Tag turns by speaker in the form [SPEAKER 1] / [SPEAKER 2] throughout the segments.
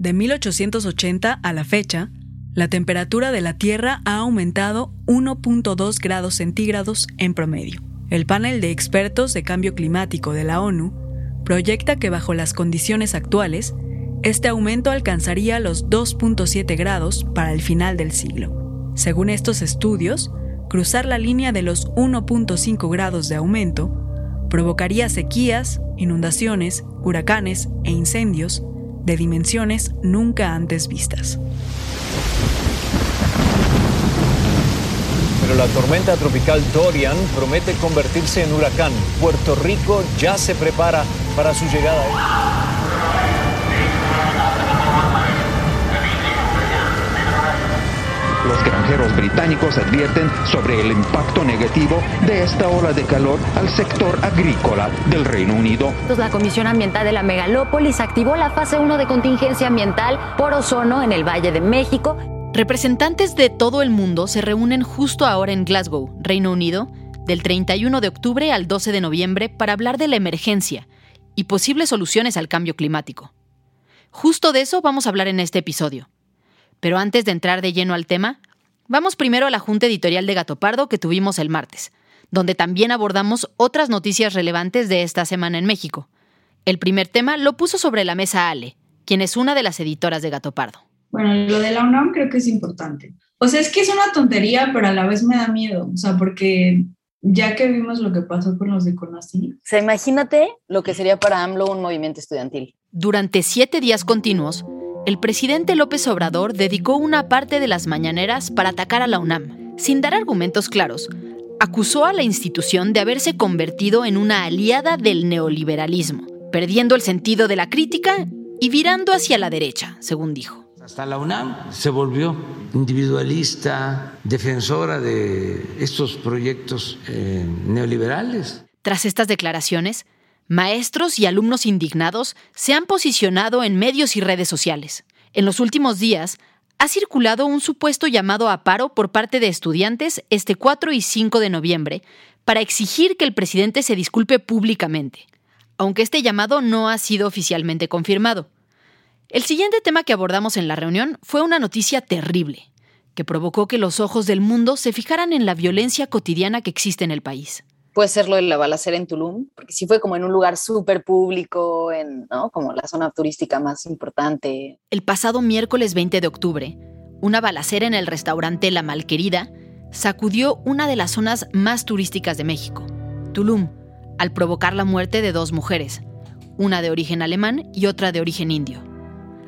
[SPEAKER 1] De 1880 a la fecha, la temperatura de la Tierra ha aumentado 1.2 grados centígrados en promedio. El panel de expertos de cambio climático de la ONU proyecta que bajo las condiciones actuales, este aumento alcanzaría los 2.7 grados para el final del siglo. Según estos estudios, cruzar la línea de los 1.5 grados de aumento provocaría sequías, inundaciones, huracanes e incendios de dimensiones nunca antes vistas.
[SPEAKER 2] Pero la tormenta tropical Dorian promete convertirse en huracán. Puerto Rico ya se prepara para su llegada.
[SPEAKER 3] Los granjeros británicos advierten sobre el impacto negativo de esta ola de calor al sector agrícola del Reino Unido.
[SPEAKER 4] La Comisión Ambiental de la Megalópolis activó la fase 1 de contingencia ambiental por ozono en el Valle de México.
[SPEAKER 5] Representantes de todo el mundo se reúnen justo ahora en Glasgow, Reino Unido, del 31 de octubre al 12 de noviembre para hablar de la emergencia y posibles soluciones al cambio climático. Justo de eso vamos a hablar en este episodio. Pero antes de entrar de lleno al tema, vamos primero a la junta editorial de Gato Pardo que tuvimos el martes, donde también abordamos otras noticias relevantes de esta semana en México. El primer tema lo puso sobre la mesa Ale, quien es una de las editoras de Gato Pardo.
[SPEAKER 6] Bueno, lo de la UNAM creo que es importante. O sea, es que es una tontería, pero a la vez me da miedo. O sea, porque ya que vimos lo que pasó con los de CONACYT.
[SPEAKER 4] O sea, imagínate lo que sería para AMLO un movimiento estudiantil.
[SPEAKER 5] Durante siete días continuos, el presidente López Obrador dedicó una parte de las mañaneras para atacar a la UNAM. Sin dar argumentos claros, acusó a la institución de haberse convertido en una aliada del neoliberalismo, perdiendo el sentido de la crítica y virando hacia la derecha, según dijo.
[SPEAKER 7] Hasta la UNAM se volvió individualista, defensora de estos proyectos eh, neoliberales.
[SPEAKER 5] Tras estas declaraciones, maestros y alumnos indignados se han posicionado en medios y redes sociales. En los últimos días, ha circulado un supuesto llamado a paro por parte de estudiantes este 4 y 5 de noviembre para exigir que el presidente se disculpe públicamente, aunque este llamado no ha sido oficialmente confirmado. El siguiente tema que abordamos en la reunión fue una noticia terrible, que provocó que los ojos del mundo se fijaran en la violencia cotidiana que existe en el país.
[SPEAKER 4] Puede ser lo de la balacera en Tulum, porque sí fue como en un lugar súper público, en, ¿no? como la zona turística más importante.
[SPEAKER 5] El pasado miércoles 20 de octubre, una balacera en el restaurante La Malquerida sacudió una de las zonas más turísticas de México, Tulum, al provocar la muerte de dos mujeres, una de origen alemán y otra de origen indio.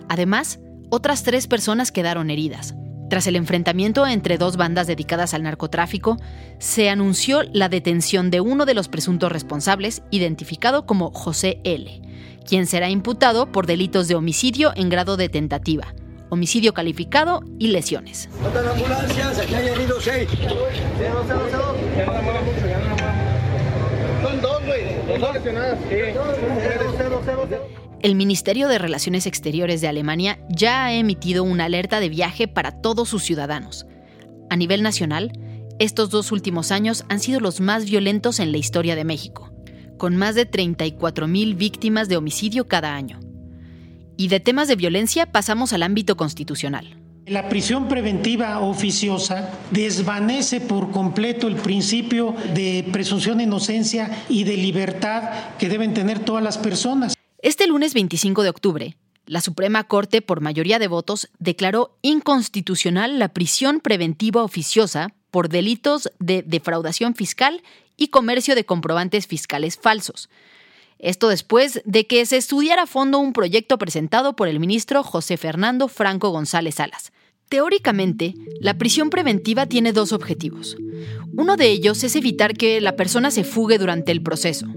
[SPEAKER 5] Además, otras tres personas quedaron heridas. Tras el enfrentamiento entre dos bandas dedicadas al narcotráfico, se anunció la detención de uno de los presuntos responsables, identificado como José L., quien será imputado por delitos de homicidio en grado de tentativa, homicidio calificado y lesiones. El Ministerio de Relaciones Exteriores de Alemania ya ha emitido una alerta de viaje para todos sus ciudadanos. A nivel nacional, estos dos últimos años han sido los más violentos en la historia de México, con más de 34.000 víctimas de homicidio cada año. Y de temas de violencia pasamos al ámbito constitucional.
[SPEAKER 8] La prisión preventiva oficiosa desvanece por completo el principio de presunción de inocencia y de libertad que deben tener todas las personas.
[SPEAKER 5] Este lunes 25 de octubre, la Suprema Corte, por mayoría de votos, declaró inconstitucional la prisión preventiva oficiosa por delitos de defraudación fiscal y comercio de comprobantes fiscales falsos. Esto después de que se estudiara a fondo un proyecto presentado por el ministro José Fernando Franco González Salas. Teóricamente, la prisión preventiva tiene dos objetivos. Uno de ellos es evitar que la persona se fugue durante el proceso.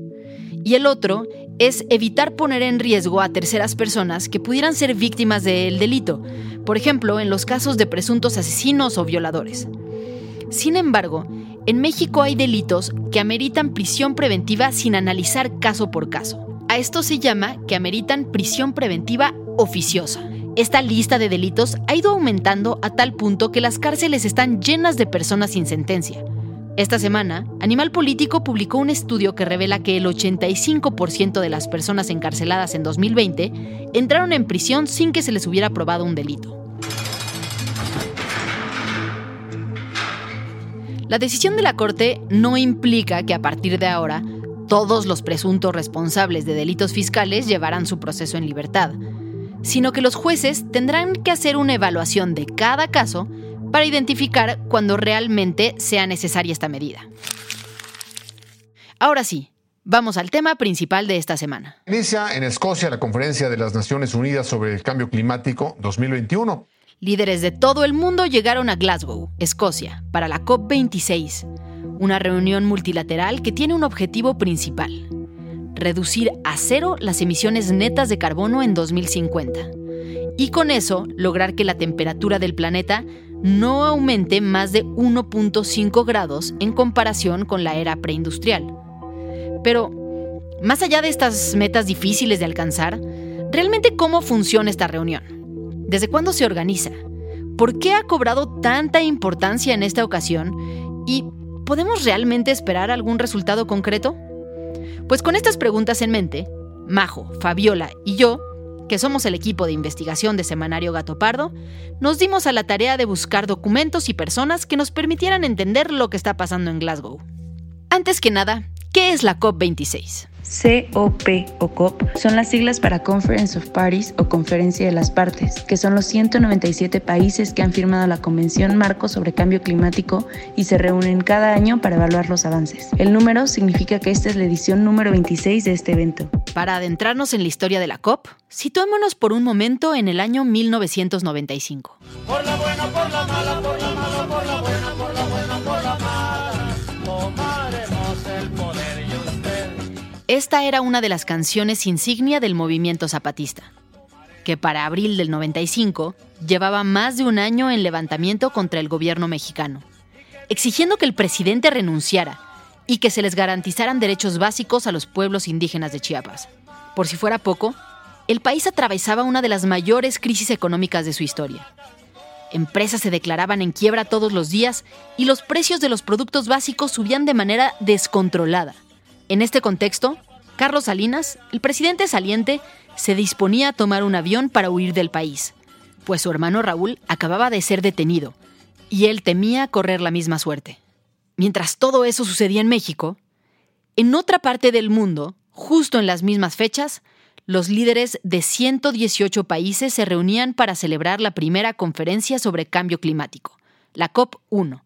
[SPEAKER 5] Y el otro es evitar poner en riesgo a terceras personas que pudieran ser víctimas del delito, por ejemplo, en los casos de presuntos asesinos o violadores. Sin embargo, en México hay delitos que ameritan prisión preventiva sin analizar caso por caso. A esto se llama que ameritan prisión preventiva oficiosa. Esta lista de delitos ha ido aumentando a tal punto que las cárceles están llenas de personas sin sentencia. Esta semana, Animal Político publicó un estudio que revela que el 85% de las personas encarceladas en 2020 entraron en prisión sin que se les hubiera probado un delito. La decisión de la Corte no implica que a partir de ahora todos los presuntos responsables de delitos fiscales llevarán su proceso en libertad, sino que los jueces tendrán que hacer una evaluación de cada caso para identificar cuando realmente sea necesaria esta medida. Ahora sí, vamos al tema principal de esta semana.
[SPEAKER 9] Inicia en Escocia la Conferencia de las Naciones Unidas sobre el Cambio Climático 2021.
[SPEAKER 5] Líderes de todo el mundo llegaron a Glasgow, Escocia, para la COP26, una reunión multilateral que tiene un objetivo principal, reducir a cero las emisiones netas de carbono en 2050, y con eso lograr que la temperatura del planeta no aumente más de 1.5 grados en comparación con la era preindustrial. Pero, más allá de estas metas difíciles de alcanzar, ¿realmente cómo funciona esta reunión? ¿Desde cuándo se organiza? ¿Por qué ha cobrado tanta importancia en esta ocasión? ¿Y podemos realmente esperar algún resultado concreto? Pues con estas preguntas en mente, Majo, Fabiola y yo, que somos el equipo de investigación de Semanario Gato Pardo, nos dimos a la tarea de buscar documentos y personas que nos permitieran entender lo que está pasando en Glasgow. Antes que nada, ¿qué es la COP26?
[SPEAKER 10] COP o COP son las siglas para Conference of Parties o Conferencia de las Partes, que son los 197 países que han firmado la Convención Marco sobre Cambio Climático y se reúnen cada año para evaluar los avances. El número significa que esta es la edición número 26 de este evento.
[SPEAKER 5] Para adentrarnos en la historia de la COP, situémonos por un momento en el año 1995. Por la buena, por la Esta era una de las canciones insignia del movimiento zapatista, que para abril del 95 llevaba más de un año en levantamiento contra el gobierno mexicano, exigiendo que el presidente renunciara y que se les garantizaran derechos básicos a los pueblos indígenas de Chiapas. Por si fuera poco, el país atravesaba una de las mayores crisis económicas de su historia. Empresas se declaraban en quiebra todos los días y los precios de los productos básicos subían de manera descontrolada. En este contexto, Carlos Salinas, el presidente saliente, se disponía a tomar un avión para huir del país, pues su hermano Raúl acababa de ser detenido, y él temía correr la misma suerte. Mientras todo eso sucedía en México, en otra parte del mundo, justo en las mismas fechas, los líderes de 118 países se reunían para celebrar la primera conferencia sobre cambio climático, la COP1,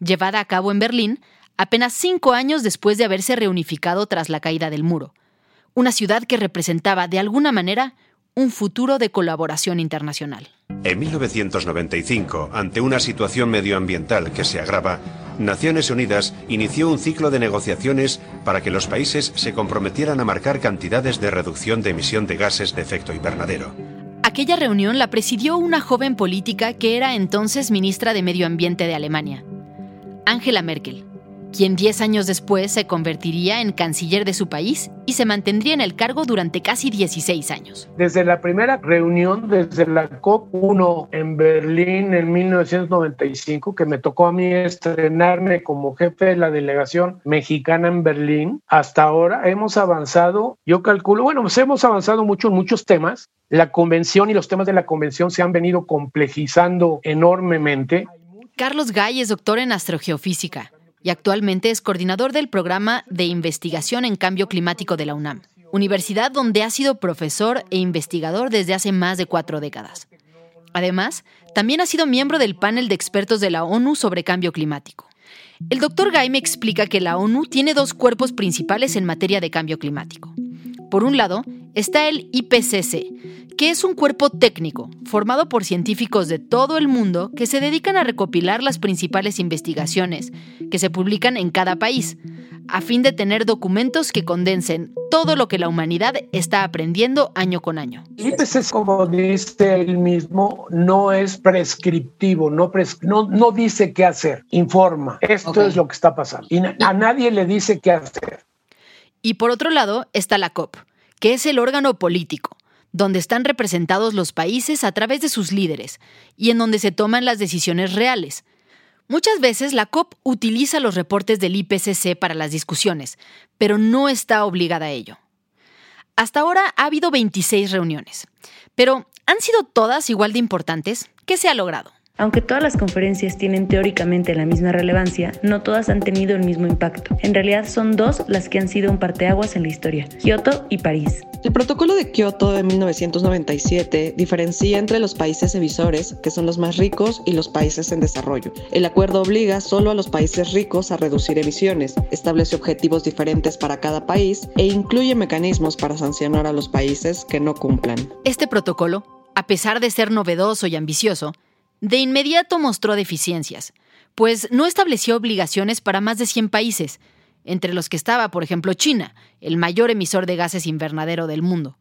[SPEAKER 5] llevada a cabo en Berlín apenas cinco años después de haberse reunificado tras la caída del muro, una ciudad que representaba de alguna manera un futuro de colaboración internacional.
[SPEAKER 11] En 1995, ante una situación medioambiental que se agrava, Naciones Unidas inició un ciclo de negociaciones para que los países se comprometieran a marcar cantidades de reducción de emisión de gases de efecto invernadero.
[SPEAKER 5] Aquella reunión la presidió una joven política que era entonces ministra de Medio Ambiente de Alemania, Angela Merkel quien 10 años después se convertiría en canciller de su país y se mantendría en el cargo durante casi 16 años.
[SPEAKER 12] Desde la primera reunión, desde la COP1 en Berlín en 1995, que me tocó a mí estrenarme como jefe de la delegación mexicana en Berlín, hasta ahora hemos avanzado, yo calculo, bueno, pues hemos avanzado mucho en muchos temas. La convención y los temas de la convención se han venido complejizando enormemente.
[SPEAKER 5] Carlos Gay es doctor en astrogeofísica y actualmente es coordinador del programa de investigación en cambio climático de la UNAM, universidad donde ha sido profesor e investigador desde hace más de cuatro décadas. Además, también ha sido miembro del panel de expertos de la ONU sobre cambio climático. El doctor Gay me explica que la ONU tiene dos cuerpos principales en materia de cambio climático. Por un lado, está el IPCC, que es un cuerpo técnico formado por científicos de todo el mundo que se dedican a recopilar las principales investigaciones que se publican en cada país, a fin de tener documentos que condensen todo lo que la humanidad está aprendiendo año con año.
[SPEAKER 12] El IPCC, como dice él mismo, no es prescriptivo, no, no, dice qué hacer, informa. Esto es lo que está pasando. Y a nadie le dice qué hacer.
[SPEAKER 5] Y por otro lado está la COP, que es el órgano político donde están representados los países a través de sus líderes y en donde se toman las decisiones reales. Muchas veces la COP utiliza los reportes del IPCC para las discusiones, pero no está obligada a ello. Hasta ahora ha habido 26 reuniones, pero ¿han sido todas igual de importantes? ¿Qué se ha logrado?
[SPEAKER 10] Aunque todas las conferencias tienen teóricamente la misma relevancia, no todas han tenido el mismo impacto. En realidad son dos las que han sido un parteaguas en la historia, Kioto y París.
[SPEAKER 13] El protocolo de Kioto de 1997 diferencia entre los países emisores, que son los más ricos, y los países en desarrollo. El acuerdo obliga solo a los países ricos a reducir emisiones, establece objetivos diferentes para cada país e incluye mecanismos para sancionar a los países que no cumplan.
[SPEAKER 5] Este protocolo, a pesar de ser novedoso y ambicioso, de inmediato mostró deficiencias, pues no estableció obligaciones para más de 100 países, entre los que estaba, por ejemplo, China, el mayor emisor de gases invernadero del mundo.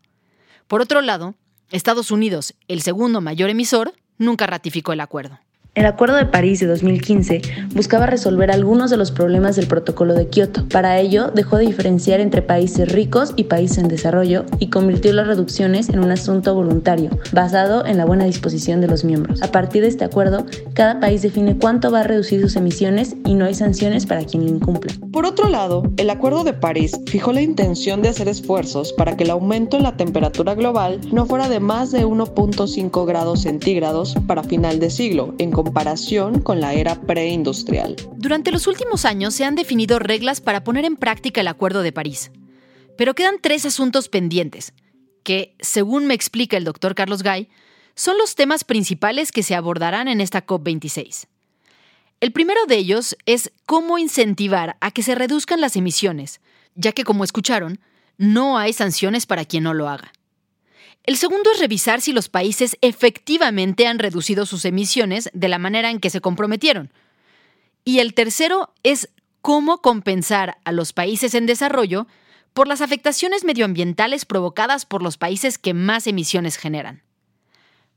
[SPEAKER 5] Por otro lado, Estados Unidos, el segundo mayor emisor, nunca ratificó el acuerdo.
[SPEAKER 10] El Acuerdo de París de 2015 buscaba resolver algunos de los problemas del Protocolo de Kioto. Para ello, dejó de diferenciar entre países ricos y países en desarrollo y convirtió las reducciones en un asunto voluntario, basado en la buena disposición de los miembros. A partir de este acuerdo, cada país define cuánto va a reducir sus emisiones y no hay sanciones para quien lo incumpla.
[SPEAKER 13] Por otro lado, el Acuerdo de París fijó la intención de hacer esfuerzos para que el aumento en la temperatura global no fuera de más de 1.5 grados centígrados para final de siglo, comparación con la era preindustrial.
[SPEAKER 5] Durante los últimos años se han definido reglas para poner en práctica el Acuerdo de París. Pero quedan tres asuntos pendientes, que, según me explica el doctor Carlos Gay, son los temas principales que se abordarán en esta COP26. El primero de ellos es cómo incentivar a que se reduzcan las emisiones, ya que, como escucharon, no hay sanciones para quien no lo haga. El segundo es revisar si los países efectivamente han reducido sus emisiones de la manera en que se comprometieron. Y el tercero es cómo compensar a los países en desarrollo por las afectaciones medioambientales provocadas por los países que más emisiones generan.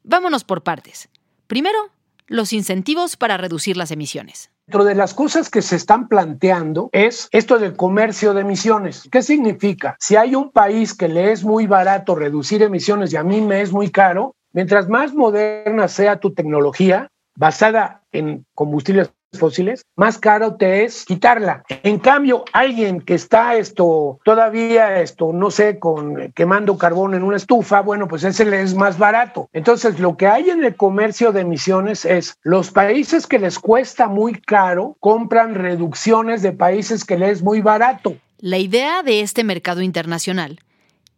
[SPEAKER 5] Vámonos por partes. Primero, los incentivos para reducir las emisiones.
[SPEAKER 12] Dentro de las cosas que se están planteando es esto del comercio de emisiones. ¿Qué significa? Si hay un país que le es muy barato reducir emisiones y a mí me es muy caro, mientras más moderna sea tu tecnología basada en combustibles fósiles, más caro te es quitarla. En cambio, alguien que está esto todavía esto, no sé, con quemando carbón en una estufa, bueno, pues ese le es más barato. Entonces, lo que hay en el comercio de emisiones es los países que les cuesta muy caro compran reducciones de países que les es muy barato.
[SPEAKER 5] La idea de este mercado internacional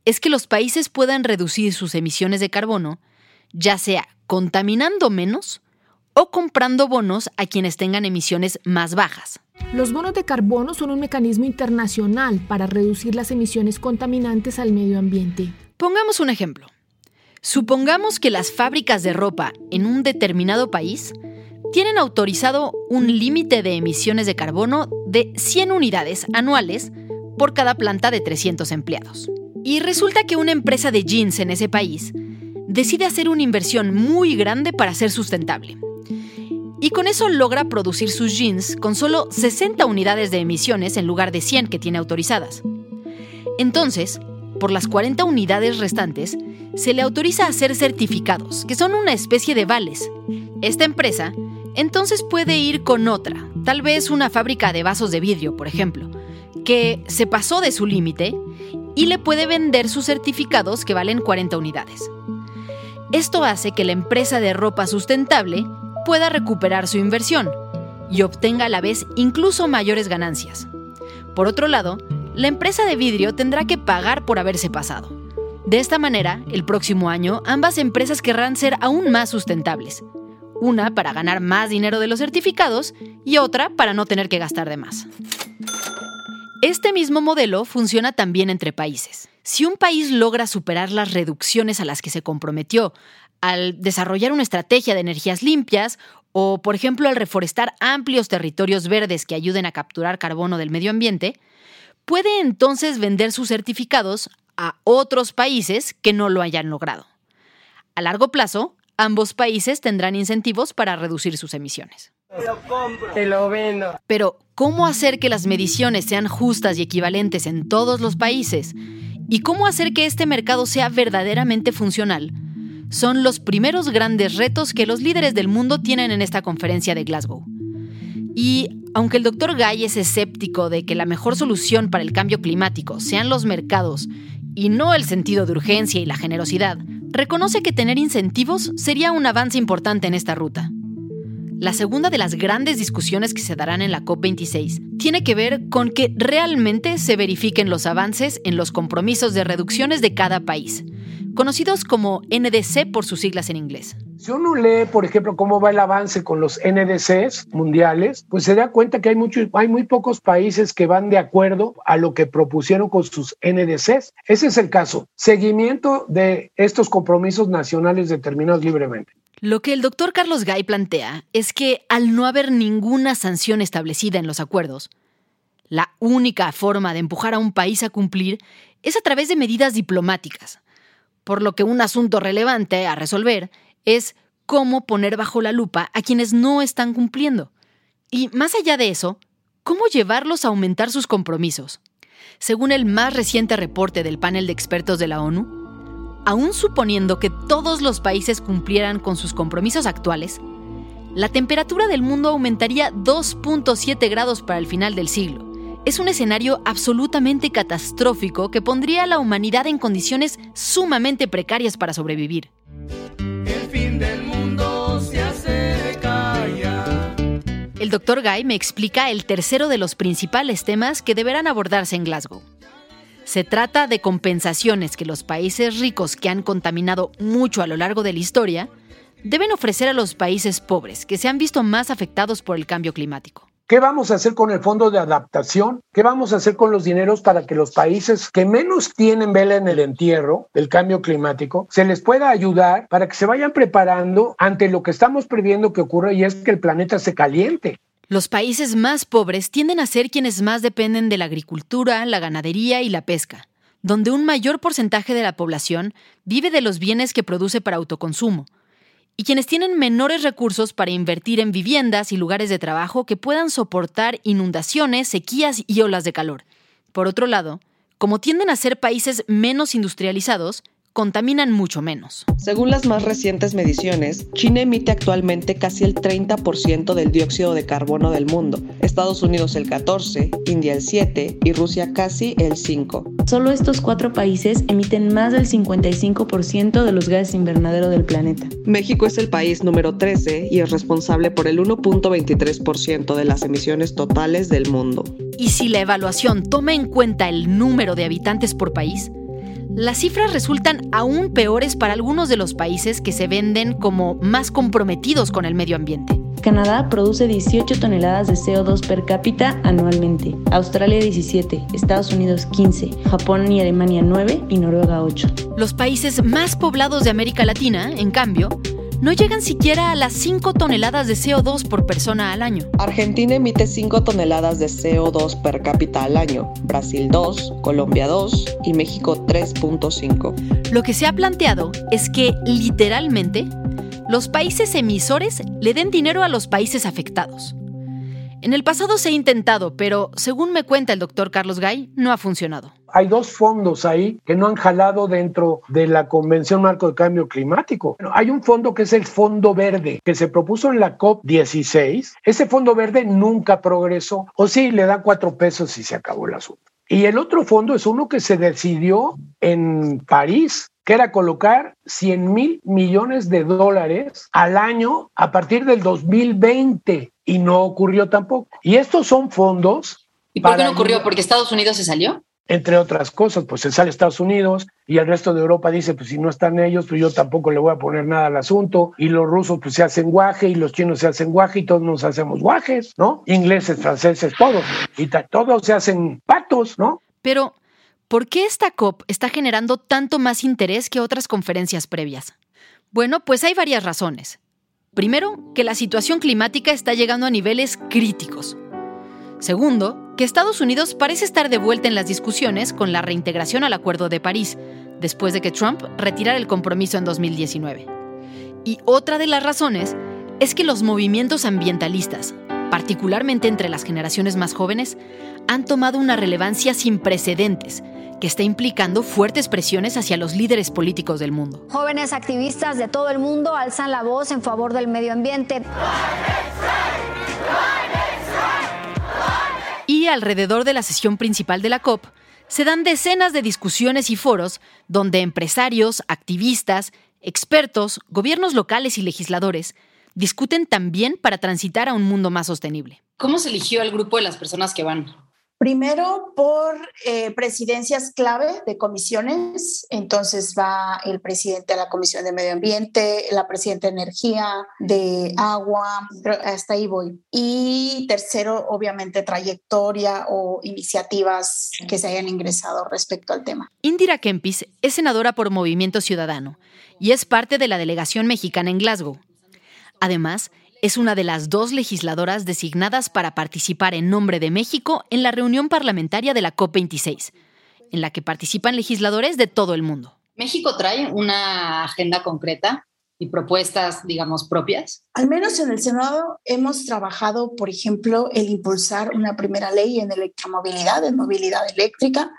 [SPEAKER 5] es que los países puedan reducir sus emisiones de carbono, ya sea contaminando menos o comprando bonos a quienes tengan emisiones más bajas.
[SPEAKER 14] Los bonos de carbono son un mecanismo internacional para reducir las emisiones contaminantes al medio ambiente.
[SPEAKER 5] Pongamos un ejemplo. Supongamos que las fábricas de ropa en un determinado país tienen autorizado un límite de emisiones de carbono de 100 unidades anuales por cada planta de 300 empleados. Y resulta que una empresa de jeans en ese país decide hacer una inversión muy grande para ser sustentable y con eso logra producir sus jeans con solo 60 unidades de emisiones en lugar de 100 que tiene autorizadas. Entonces, por las 40 unidades restantes, se le autoriza hacer certificados, que son una especie de vales. Esta empresa entonces puede ir con otra, tal vez una fábrica de vasos de vidrio, por ejemplo, que se pasó de su límite y le puede vender sus certificados que valen 40 unidades. Esto hace que la empresa de ropa sustentable pueda recuperar su inversión y obtenga a la vez incluso mayores ganancias. Por otro lado, la empresa de vidrio tendrá que pagar por haberse pasado. De esta manera, el próximo año, ambas empresas querrán ser aún más sustentables. Una para ganar más dinero de los certificados y otra para no tener que gastar de más. Este mismo modelo funciona también entre países. Si un país logra superar las reducciones a las que se comprometió al desarrollar una estrategia de energías limpias o, por ejemplo, al reforestar amplios territorios verdes que ayuden a capturar carbono del medio ambiente, puede entonces vender sus certificados a otros países que no lo hayan logrado. A largo plazo, ambos países tendrán incentivos para reducir sus emisiones.
[SPEAKER 15] Te lo vendo.
[SPEAKER 5] Pero, ¿cómo hacer que las mediciones sean justas y equivalentes en todos los países? ¿Y cómo hacer que este mercado sea verdaderamente funcional? Son los primeros grandes retos que los líderes del mundo tienen en esta conferencia de Glasgow. Y aunque el doctor Gay es escéptico de que la mejor solución para el cambio climático sean los mercados y no el sentido de urgencia y la generosidad, reconoce que tener incentivos sería un avance importante en esta ruta. La segunda de las grandes discusiones que se darán en la COP26 tiene que ver con que realmente se verifiquen los avances en los compromisos de reducciones de cada país, conocidos como NDC por sus siglas en inglés.
[SPEAKER 12] Si uno lee, por ejemplo, cómo va el avance con los NDCs mundiales, pues se da cuenta que hay, mucho, hay muy pocos países que van de acuerdo a lo que propusieron con sus NDCs. Ese es el caso. Seguimiento de estos compromisos nacionales determinados libremente.
[SPEAKER 5] Lo que el doctor Carlos Gay plantea es que al no haber ninguna sanción establecida en los acuerdos, la única forma de empujar a un país a cumplir es a través de medidas diplomáticas, por lo que un asunto relevante a resolver es cómo poner bajo la lupa a quienes no están cumpliendo. Y más allá de eso, cómo llevarlos a aumentar sus compromisos. Según el más reciente reporte del panel de expertos de la ONU, aún suponiendo que todos los países cumplieran con sus compromisos actuales, la temperatura del mundo aumentaría 2.7 grados para el final del siglo. Es un escenario absolutamente catastrófico que pondría a la humanidad en condiciones sumamente precarias para sobrevivir.
[SPEAKER 15] El fin del mundo se acerca ya.
[SPEAKER 5] El doctor Guy me explica el tercero de los principales temas que deberán abordarse en Glasgow. Se trata de compensaciones que los países ricos que han contaminado mucho a lo largo de la historia deben ofrecer a los países pobres que se han visto más afectados por el cambio climático.
[SPEAKER 12] ¿Qué vamos a hacer con el fondo de adaptación? ¿Qué vamos a hacer con los dineros para que los países que menos tienen vela en el entierro del cambio climático se les pueda ayudar para que se vayan preparando ante lo que estamos previendo que ocurra y es que el planeta se caliente?
[SPEAKER 5] Los países más pobres tienden a ser quienes más dependen de la agricultura, la ganadería y la pesca, donde un mayor porcentaje de la población vive de los bienes que produce para autoconsumo, y quienes tienen menores recursos para invertir en viviendas y lugares de trabajo que puedan soportar inundaciones, sequías y olas de calor. Por otro lado, como tienden a ser países menos industrializados, contaminan mucho menos.
[SPEAKER 13] Según las más recientes mediciones, China emite actualmente casi el 30% del dióxido de carbono del mundo, Estados Unidos el 14%, India el 7% y Rusia casi el 5%.
[SPEAKER 10] Solo estos cuatro países emiten más del 55% de los gases invernadero del planeta.
[SPEAKER 13] México es el país número 13 y es responsable por el 1.23% de las emisiones totales del mundo.
[SPEAKER 5] Y si la evaluación toma en cuenta el número de habitantes por país, las cifras resultan aún peores para algunos de los países que se venden como más comprometidos con el medio ambiente.
[SPEAKER 10] Canadá produce 18 toneladas de CO2 per cápita anualmente, Australia 17, Estados Unidos 15, Japón y Alemania 9 y Noruega 8.
[SPEAKER 5] Los países más poblados de América Latina, en cambio, no llegan siquiera a las 5 toneladas de CO2 por persona al año.
[SPEAKER 13] Argentina emite 5 toneladas de CO2 per cápita al año, Brasil 2, Colombia 2 y México 3.5.
[SPEAKER 5] Lo que se ha planteado es que, literalmente, los países emisores le den dinero a los países afectados. En el pasado se ha intentado, pero según me cuenta el doctor Carlos Gay, no ha funcionado.
[SPEAKER 12] Hay dos fondos ahí que no han jalado dentro de la Convención Marco de Cambio Climático. hay un fondo que es el Fondo Verde, que se propuso en la COP16. Ese Fondo Verde nunca progresó. O sí, le da cuatro pesos y se acabó el asunto. Y el otro fondo es uno que se decidió en París, que era colocar 100 mil millones de dólares al año a partir del 2020 y no ocurrió tampoco. Y estos son fondos.
[SPEAKER 4] ¿Y por qué no ocurrió? ¿Porque Estados Unidos se salió?
[SPEAKER 12] Entre otras cosas, pues se sale Estados Unidos y el resto de Europa dice, pues si no están ellos, pues yo tampoco le voy a poner nada al asunto. Y los rusos pues se hacen guaje y los chinos se hacen guaje y todos nos hacemos guajes, ¿no? Ingleses, franceses, todos. Y todos se hacen patos, ¿no?
[SPEAKER 5] Pero, ¿por qué esta COP está generando tanto más interés que otras conferencias previas? Bueno, pues hay varias razones. Primero, que la situación climática está llegando a niveles críticos. Segundo, que Estados Unidos parece estar de vuelta en las discusiones con la reintegración al Acuerdo de París, después de que Trump retirara el compromiso en 2019. Y otra de las razones es que los movimientos ambientalistas, particularmente entre las generaciones más jóvenes, han tomado una relevancia sin precedentes que está implicando fuertes presiones hacia los líderes políticos del mundo.
[SPEAKER 16] Jóvenes activistas de todo el mundo alzan la voz en favor del medio ambiente.
[SPEAKER 5] Y alrededor de la sesión principal de la COP, se dan decenas de discusiones y foros donde empresarios, activistas, expertos, gobiernos locales y legisladores discuten también para transitar a un mundo más sostenible.
[SPEAKER 4] ¿Cómo se eligió el grupo de las personas que van?
[SPEAKER 17] Primero por eh, presidencias clave de comisiones, entonces va el presidente de la Comisión de Medio Ambiente, la presidenta de Energía, de Agua, hasta ahí voy. Y tercero, obviamente, trayectoria o iniciativas que se hayan ingresado respecto al tema.
[SPEAKER 5] Indira Kempis es senadora por Movimiento Ciudadano y es parte de la delegación mexicana en Glasgow. Además, es una de las dos legisladoras designadas para participar en nombre de México en la reunión parlamentaria de la COP26, en la que participan legisladores de todo el mundo.
[SPEAKER 4] ¿México trae una agenda concreta y propuestas, digamos, propias?
[SPEAKER 17] Al menos en el Senado hemos trabajado, por ejemplo, el impulsar una primera ley en electromovilidad, en movilidad eléctrica.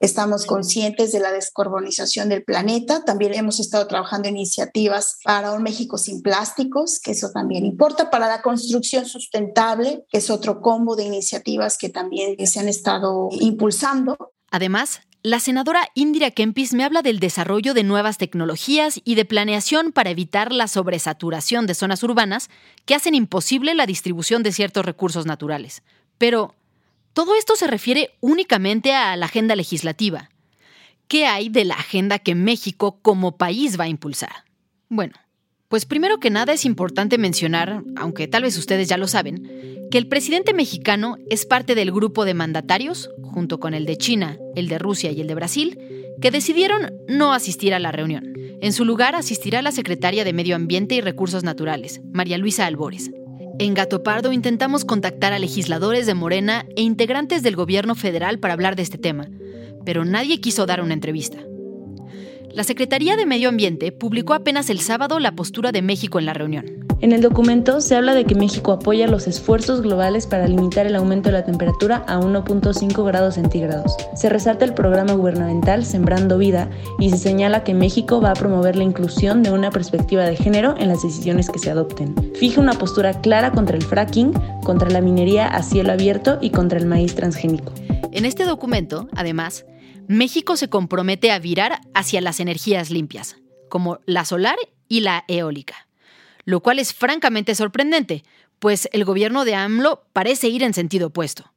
[SPEAKER 17] Estamos conscientes de la descarbonización del planeta. También hemos estado trabajando en iniciativas para un México sin plásticos, que eso también importa, para la construcción sustentable, que es otro combo de iniciativas que también se han estado impulsando.
[SPEAKER 5] Además, la senadora Indira Kempis me habla del desarrollo de nuevas tecnologías y de planeación para evitar la sobresaturación de zonas urbanas que hacen imposible la distribución de ciertos recursos naturales. Pero, todo esto se refiere únicamente a la agenda legislativa. ¿Qué hay de la agenda que México como país va a impulsar? Bueno, pues primero que nada es importante mencionar, aunque tal vez ustedes ya lo saben, que el presidente mexicano es parte del grupo de mandatarios, junto con el de China, el de Rusia y el de Brasil, que decidieron no asistir a la reunión. En su lugar asistirá la secretaria de Medio Ambiente y Recursos Naturales, María Luisa Albores. En Gato Pardo intentamos contactar a legisladores de Morena e integrantes del gobierno federal para hablar de este tema, pero nadie quiso dar una entrevista. La Secretaría de Medio Ambiente publicó apenas el sábado la postura de México en la reunión.
[SPEAKER 10] En el documento se habla de que México apoya los esfuerzos globales para limitar el aumento de la temperatura a 1.5 grados centígrados. Se resalta el programa gubernamental Sembrando Vida y se señala que México va a promover la inclusión de una perspectiva de género en las decisiones que se adopten. Fija una postura clara contra el fracking, contra la minería a cielo abierto y contra el maíz transgénico.
[SPEAKER 5] En este documento, además, México se compromete a virar hacia las energías limpias, como la solar y la eólica, lo cual es francamente sorprendente, pues el gobierno de AMLO parece ir en sentido opuesto.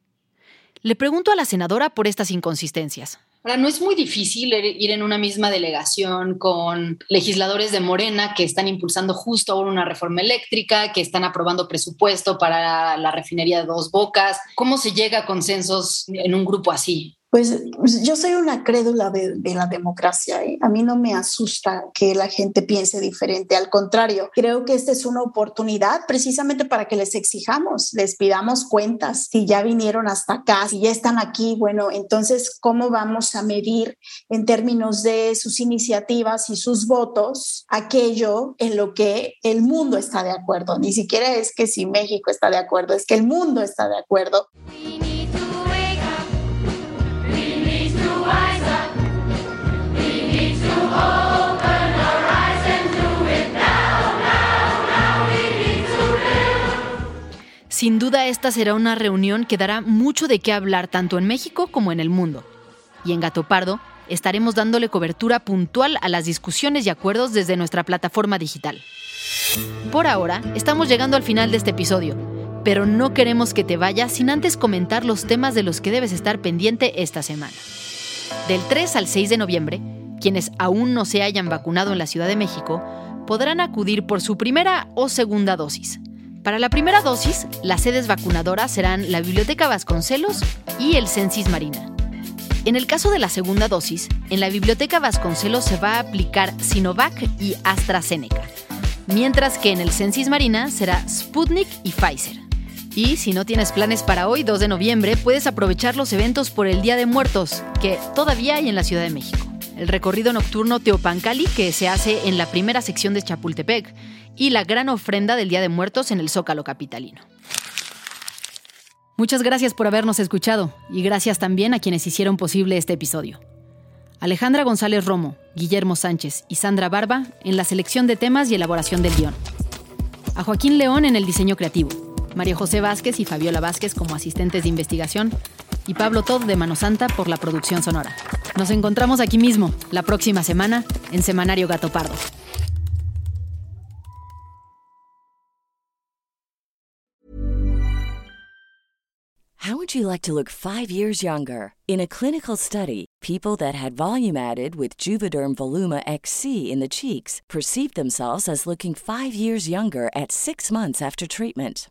[SPEAKER 5] Le pregunto a la senadora por estas inconsistencias.
[SPEAKER 4] Ahora, no es muy difícil ir en una misma delegación con legisladores de Morena que están impulsando justo ahora una reforma eléctrica, que están aprobando presupuesto para la refinería de dos bocas. ¿Cómo se llega a consensos en un grupo así?
[SPEAKER 17] Pues, pues yo soy una crédula de, la democracia. ¿eh? A mí no me asusta que la gente piense diferente. Al contrario, creo que esta es una oportunidad precisamente para que les exijamos, les pidamos cuentas. Si ya vinieron hasta acá, si ya están aquí, bueno, entonces, ¿cómo vamos a medir en términos de sus iniciativas y sus votos aquello en lo que el mundo está de acuerdo? Ni siquiera es que si México está de acuerdo, es que el mundo está de acuerdo.
[SPEAKER 5] Sin duda esta será una reunión que dará mucho de qué hablar tanto en México como en el mundo. Y en Gato Pardo estaremos dándole cobertura puntual a las discusiones y acuerdos desde nuestra plataforma digital. Por ahora, estamos llegando al final de este episodio, pero no queremos que te vayas sin antes comentar los temas de los que debes estar pendiente esta semana. Del 3 al 6 de noviembre, quienes aún no se hayan vacunado en la Ciudad de México podrán acudir por su primera o segunda dosis. Para la primera dosis, las sedes vacunadoras serán la Biblioteca Vasconcelos y el Censis Marina. En el caso de la segunda dosis, en la Biblioteca Vasconcelos se va a aplicar Sinovac y AstraZeneca, mientras que en el Censis Marina será Sputnik y Pfizer. Y si no tienes planes para hoy, 2 de noviembre, puedes aprovechar los eventos por el Día de Muertos, que todavía hay en la Ciudad de México. El recorrido nocturno Teopancali, que se hace en la primera sección de Chapultepec, y la gran ofrenda del Día de Muertos en el Zócalo Capitalino. Muchas gracias por habernos escuchado y gracias también a quienes hicieron posible este episodio. Alejandra González Romo, Guillermo Sánchez y Sandra Barba en la selección de temas y elaboración del guion. A Joaquín León en el diseño creativo, María José Vázquez y Fabiola Vázquez como asistentes de investigación y Pablo Todd de Mano Santa por la producción sonora. Nos encontramos aquí mismo, la próxima semana, en Semanario Gato Pardo.
[SPEAKER 18] How would you like to look five years younger? In a clinical study, people that had volume added with Juvederm Voluma XC in the cheeks perceived themselves as looking five years younger at six months after treatment.